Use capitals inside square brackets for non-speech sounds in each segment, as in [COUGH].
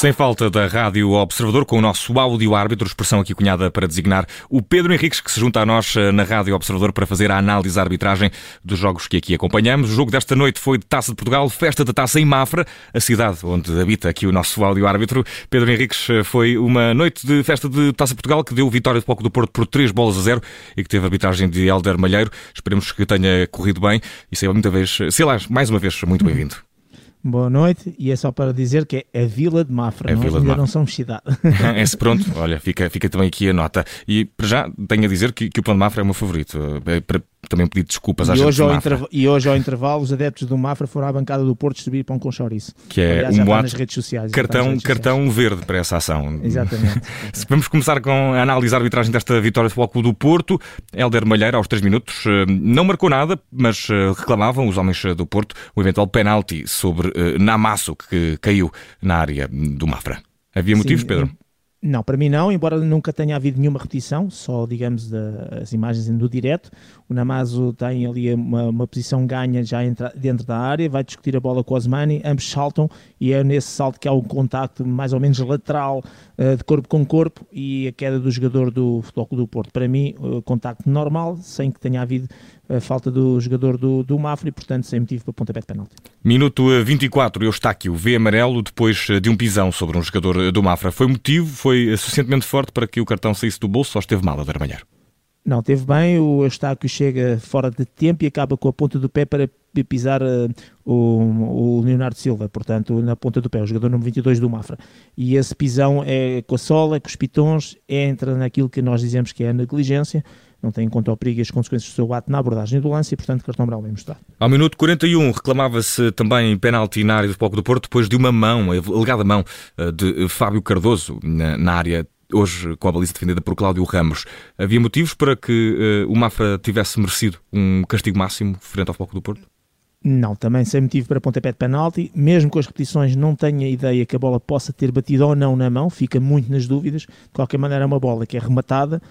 Sem falta da Rádio Observador, com o nosso áudio árbitro, expressão aqui cunhada para designar o Pedro Henriques, que se junta a nós eh, na Rádio Observador para fazer a análise à arbitragem dos jogos que aqui acompanhamos. O jogo desta noite foi de Taça de Portugal, festa da Taça em Mafra, a cidade onde habita aqui o nosso áudio árbitro. Pedro Henriques eh, foi uma noite de festa de Taça de Portugal que deu vitória de Foco do Porto por 3 bolas a 0 e que teve a arbitragem de Helder Malheiro. Esperemos que tenha corrido bem e sei muita vez, sei lá, mais uma vez, muito bem-vindo. Boa noite, e é só para dizer que é a Vila de Mafra, é nós ainda não somos cidade. É, pronto, olha, fica, fica também aqui a nota. E para já tenho a dizer que, que o Plano de Mafra é o meu favorito. É, para, também pedir desculpas e às hoje ao E hoje ao intervalo os adeptos do Mafra foram à bancada do Porto distribuir pão com chouriço. Que é Aliás, um boato, nas redes sociais. Cartão, redes cartão verde para essa ação. Exatamente. [LAUGHS] Vamos começar com a análise da arbitragem desta vitória do Futebol do Porto. Helder Malheiro, aos 3 minutos, eh, não marcou nada, mas eh, reclamavam os homens do Porto o eventual penalti sobre Namasso, que caiu na área do Mafra. Havia motivos, Sim, Pedro? Não, para mim não, embora nunca tenha havido nenhuma repetição, só, digamos, das imagens do direto. O Namazo tem ali uma, uma posição ganha já entra, dentro da área, vai discutir a bola com o Osmani, ambos saltam e é nesse salto que há um contacto mais ou menos lateral uh, de corpo com corpo e a queda do jogador do Futebol do Porto. Para mim, uh, contacto normal, sem que tenha havido a falta do jogador do, do Mafra e, portanto, sem motivo para pontapé de penalti. Minuto 24, Eustáquio vê amarelo depois de um pisão sobre um jogador do Mafra. Foi motivo, foi suficientemente forte para que o cartão saísse do bolso ou esteve mal a Darmalhar? Não, teve bem, o Eustáquio chega fora de tempo e acaba com a ponta do pé para pisar uh, o, o, Leonardo Silva, portanto, na ponta do pé, o jogador número 22 do Mafra. E esse pisão é com a sola, com os pitons, entra naquilo que nós dizemos que é a negligência, não tem em conta o perigo e as consequências do seu ato na abordagem do lance e, portanto, cartão amarelo bem mostrado. Ao minuto 41 reclamava-se também penalti na área do Foco do Porto depois de uma mão, a alegada mão eh, de Fábio Cardoso na, na área hoje com a baliza defendida por Cláudio Ramos. Havia motivos para que uh, o Mafra tivesse merecido um castigo máximo frente ao Foco do Porto? Não, também sem motivo para pontapé de penalti, mesmo com as repetições não tenho a ideia que a bola possa ter batido ou não na mão, fica muito nas dúvidas, de qualquer maneira é uma bola que é rematada,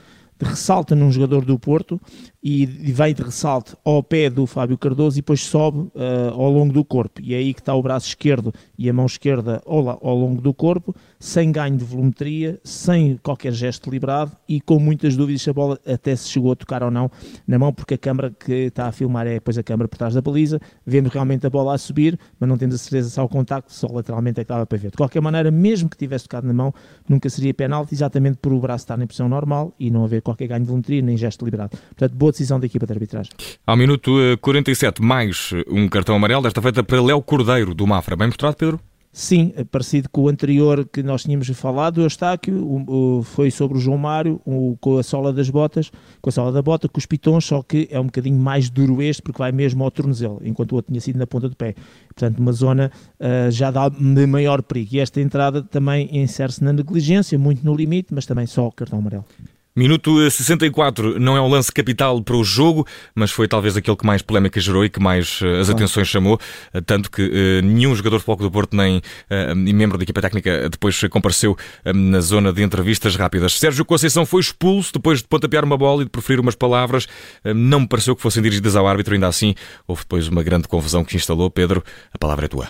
ressalta num jogador do Porto e, vem de ressalto ao pé do Fábio Cardoso e depois sobe uh, ao longo do corpo. E é aí que está o braço esquerdo e a mão esquerda ao, ao longo do corpo, sem ganho de volumetria, sem qualquer gesto deliberado e com muitas dúvidas se a bola até se chegou a tocar ou não na mão, porque a câmara que está a filmar é depois a câmara por trás da baliza. Vemos realmente a bola a subir, mas não temos a certeza se há o contacto, só lateralmente é que estava para ver. De qualquer maneira, mesmo que tivesse tocado na mão, nunca seria penalti, exatamente por o braço estar na posição normal e não haver qualquer ganho de volumetria nem gesto deliberado. Portanto, boa decisão da equipa de arbitragem. Ao minuto 47, eh, mais um cartão amarelo, desta feita para Léo Cordeiro, do Mafra. Bem mostrado, Pedro? Sim, é parecido com o anterior que nós tínhamos falado, o Eustáquio, o, o, foi sobre o João Mário, o, com a sola das botas, com a sola da bota, com os pitons, só que é um bocadinho mais duro este, porque vai mesmo ao tornozelo, enquanto o outro tinha sido na ponta do pé. Portanto, uma zona uh, já dá de maior perigo. E esta entrada também insere-se na negligência, muito no limite, mas também só cartão amarelo. Minuto 64 não é um lance capital para o jogo, mas foi talvez aquele que mais polémica gerou e que mais uh, as atenções chamou, uh, tanto que uh, nenhum jogador de Foco do Porto nem membro da equipa técnica depois compareceu na zona de entrevistas rápidas. Sérgio Conceição foi expulso depois de pontapear uma bola e de preferir umas palavras. não me pareceu que fossem dirigidas ao árbitro, ainda assim houve depois uma grande confusão que instalou. Pedro, a palavra é tua.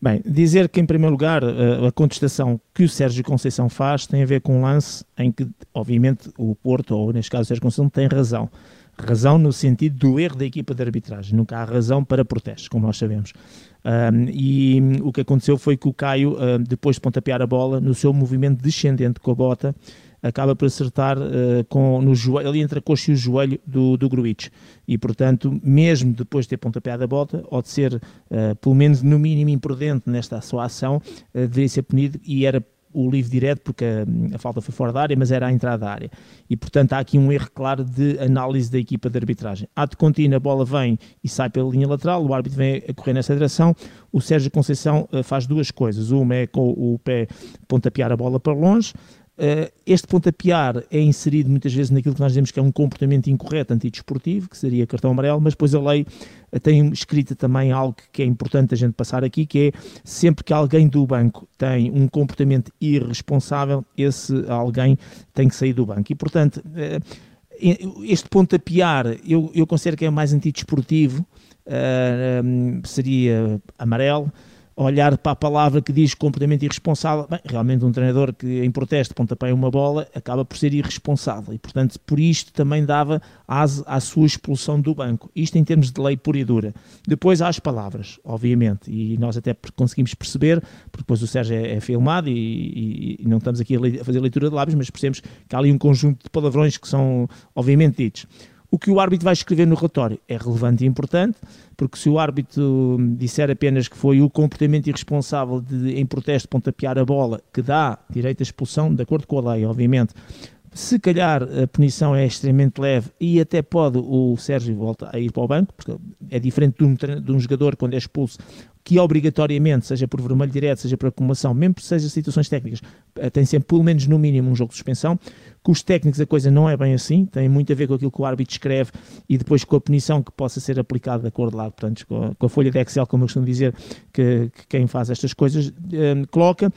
Bem, dizer que, em primeiro lugar, a contestação que o Sérgio Conceição faz tem a ver com um lance em que, obviamente, o Porto, ou neste caso o Sérgio Conceição, tem razão. Razão no sentido do erro da equipa de arbitragem. Nunca há razão para protestos, como nós sabemos. Um, e o que aconteceu foi que o Caio, depois de pontapear a bola, no seu movimento descendente com a bota, acaba por acertar uh, com, no joelho, ali entre a coxa e o joelho do, do Gruitch. E, portanto, mesmo depois de ter pontapeado a bota, ou de ser, uh, pelo menos no mínimo, imprudente nesta sua ação, uh, deveria ser punido e era o livre direto, porque a, a, falta foi fora da área, mas era a entrada da área. E, portanto, há aqui um erro claro de análise da equipa de arbitragem. Ato contínuo, a bola vem e sai pela linha lateral, o árbitro vem a correr nessa direção, o Sérgio Conceição faz duas coisas. Uma é com o pé pontapear a bola para longe, este pontapear é inserido muitas vezes naquilo que nós dizemos que é um comportamento incorreto antidesportivo, que seria cartão amarelo, mas depois a lei uh, tem escrita também algo que é importante a gente passar aqui, que é sempre que alguém do banco tem um comportamento irresponsável, esse alguém tem que sair do banco. E, portanto, uh, este pontapear eu, eu considero que é mais antidesportivo, seria amarelo, olhar para a palavra que diz comportamento irresponsável, bem, realmente um treinador que em protesto pontapé uma bola acaba por ser irresponsável e, portanto, por isto também dava asa à sua expulsão do banco. Isto em termos de lei pura e dura. Depois há as palavras, obviamente, e nós até conseguimos perceber, porque depois o Sérgio é, é filmado e, e, e, não estamos aqui a, fazer leitura de lábios, mas percebemos que há ali um conjunto de palavrões que são, obviamente, ditos. O que o árbitro vai escrever no relatório é relevante e importante, porque se o árbitro disser apenas que foi o comportamento irresponsável de, em protesto, pontapear a bola, que dá direito à expulsão, de acordo com a lei, obviamente, se calhar a punição é extremamente leve e até pode o Sérgio voltar a ir para o banco, porque é diferente de um, de um jogador quando é expulso que obrigatoriamente, seja por vermelho direto, seja por acumulação, mesmo que seja situações técnicas, eh, tem sempre pelo menos no mínimo um jogo de suspensão. Com os técnicos a coisa não é bem assim, tem muito a ver com aquilo que o árbitro escreve e depois com a punição que possa ser aplicada de acordo lá, portanto, com a, com a folha de Excel, como eu costumo dizer, que, que quem faz estas coisas um, coloca.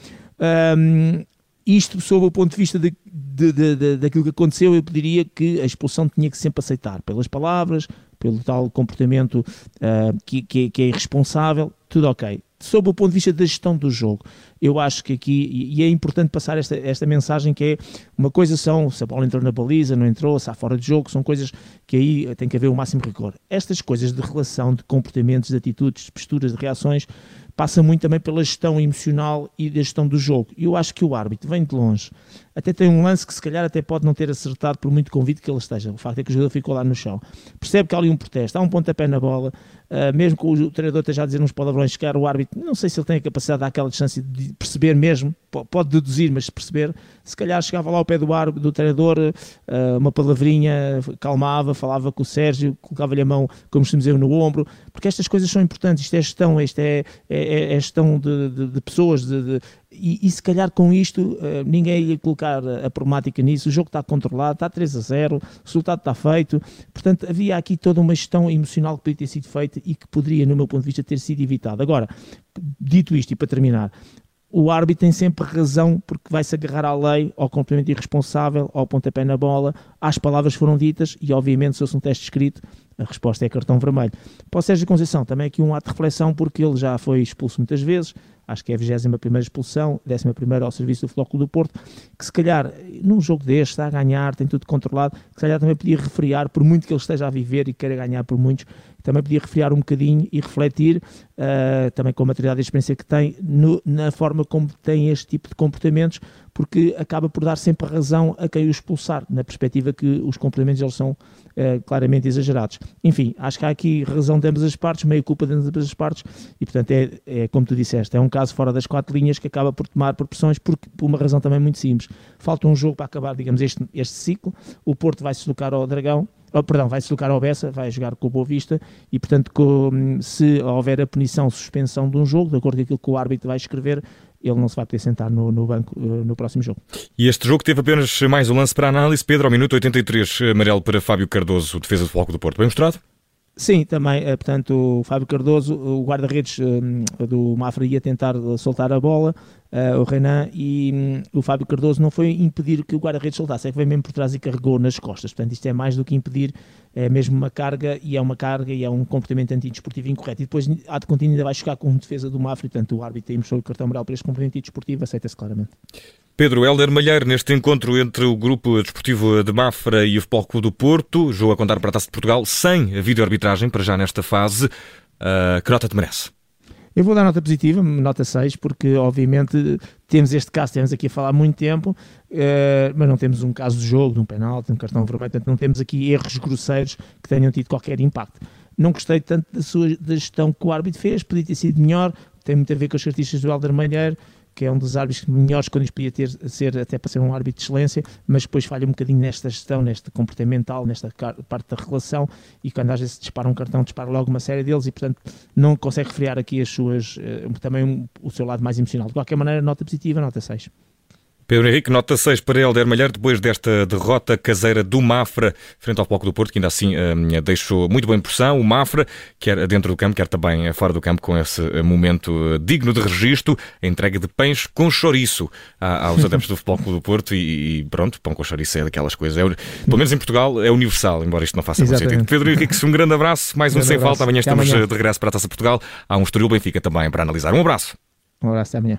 Um, isto, sob o ponto de vista de, de, de, de, daquilo que aconteceu, eu diria que a expulsão tinha que sempre aceitar pelas palavras, pelo tal comportamento uh, que, que, que, é irresponsável, tudo ok. Sob o ponto de vista da gestão do jogo, eu acho que aqui, e é importante passar esta, esta mensagem que é, uma coisa são, se a bola entrou na baliza, não entrou, se há fora de jogo, são coisas que aí tem que haver o máximo rigor. Estas coisas de relação, de comportamentos, de atitudes, de posturas, de reações, passa muito também pela gestão emocional e da gestão do jogo. E eu acho que o árbitro vem de longe. Até tem um lance que se calhar até pode não ter acertado por muito convite que ele esteja. O facto é que o jogador ficou lá no chão. Percebe que há ali um protesto, há um pontapé na bola, uh, mesmo que o treinador esteja a dizer uns palavrões, que o árbitro, não sei se ele tem a capacidade daquela distância de perceber mesmo, pode deduzir, mas perceber, se calhar chegava lá ao pé do, árbitro, do treinador, uh, uma palavrinha, calmava, falava com o Sérgio, colocava-lhe a mão, como se dizer, no ombro, porque estas coisas são importantes, isto é gestão, isto é, é, é gestão de, de, de pessoas, de, de e, e, se calhar com isto uh, ninguém ia colocar a problemática nisso, o jogo está controlado, está 3 a 0, o resultado está feito, portanto havia aqui toda uma gestão emocional que podia ter sido feita e que poderia, no meu ponto de vista, ter sido evitada. Agora, dito isto e para terminar, o árbitro tem sempre razão porque vai-se agarrar à lei, ao complemento irresponsável, ao pontapé na bola, às palavras foram ditas e obviamente se fosse um teste escrito a resposta é cartão vermelho. Para o Sérgio Conceição também aqui um ato de reflexão porque ele já foi expulso muitas vezes, acho que é a 21 expulsão, 11 ao serviço do Flóculo do Porto, que se calhar num jogo deste está a ganhar, tem tudo controlado, que se calhar também podia refriar, por muito que ele esteja a viver e queira ganhar por muitos, também podia refriar um bocadinho e refletir, uh, também com a maturidade e a experiência que tem, no, na forma como tem este tipo de comportamentos, porque acaba por dar sempre razão a quem o expulsar, na perspectiva que os comportamentos eles são uh, claramente exagerados. Enfim, acho que há aqui razão de ambas as partes, meio culpa de ambas as partes, e portanto é, é como tu disseste, é um caso fora das quatro linhas que acaba por tomar proporções porque, por uma razão também muito simples. Falta um jogo para acabar, digamos, este, este ciclo, o Porto vai se deslocar ao Dragão, oh, perdão, vai se deslocar ao Bessa, vai jogar com o Boa Vista e, portanto, com, se houver a punição, suspensão de um jogo, de acordo com aquilo que o árbitro vai escrever, ele não se vai poder sentar no, no banco uh, no próximo jogo. E este jogo teve apenas mais um lance para análise. Pedro, ao minuto 83, amarelo para Fábio Cardoso, defesa do Floco do Porto. Bem mostrado? Sim, também, eh, portanto, o Fábio Cardoso, o guarda-redes eh, do Mafra ia tentar soltar a bola, uh, o Renan, e um, o Fábio Cardoso não foi impedir que o guarda-redes soltasse, é que veio mesmo por trás e carregou nas costas. Portanto, isto é mais do que impedir, é mesmo uma carga, e é uma carga, e é um comportamento antidesportivo incorreto. E depois, há de contínuo, ainda vai chegar com defesa do Mafra, portanto, o árbitro mostrou o cartão amarelo para este comportamento antidesportivo, aceita-se claramente. Pedro Helder Malheiro, neste encontro entre o Grupo Desportivo de Mafra e o Futebol Clube do Porto, jogo a contar para a Taça de Portugal, sem a videoarbitragem, para já nesta fase. Uh, que nota te merece? Eu vou dar nota positiva, nota 6, porque obviamente temos este caso, temos aqui a falar muito tempo, uh, mas não temos um caso de jogo, de um penalti, de um cartão vermelho, portanto não temos aqui erros grosseiros que tenham tido qualquer impacto. Não gostei tanto da, sua, da gestão que o árbitro fez, podia ter sido melhor, tem muito a ver com as características do Helder Malheiro, que é um dos árbitros melhores quando podia ter, ser até para ser um árbitro de excelência, mas depois falha um bocadinho nesta gestão, neste comportamental, nesta parte da relação, e quando às vezes dispara um cartão, dispara logo uma série deles, e portanto não consegue refriar aqui as suas, eh, também o seu lado mais emocional. De qualquer maneira, nota positiva, nota 6. Pedro Henrique, nota 6 para Helder Malheiro, depois desta derrota caseira do Mafra frente ao Bloco do Porto, que ainda assim um, deixou muito boa impressão. O Mafra, quer dentro do campo, quer também fora do campo, com esse momento digno de registro, a entrega de pães com chouriço aos adeptos do Futebol Clube do Porto e, pronto, pão com chouriço é daquelas coisas. É, pelo menos em Portugal é universal, embora isto não faça muito sentido. Pedro Henrique, um grande abraço, mais um, um sem abraço. falta. Amanhã estamos amanhã. de regresso para a Taça Portugal. Há um Estoril Benfica também para analisar. Um abraço. Um abraço, até amanhã.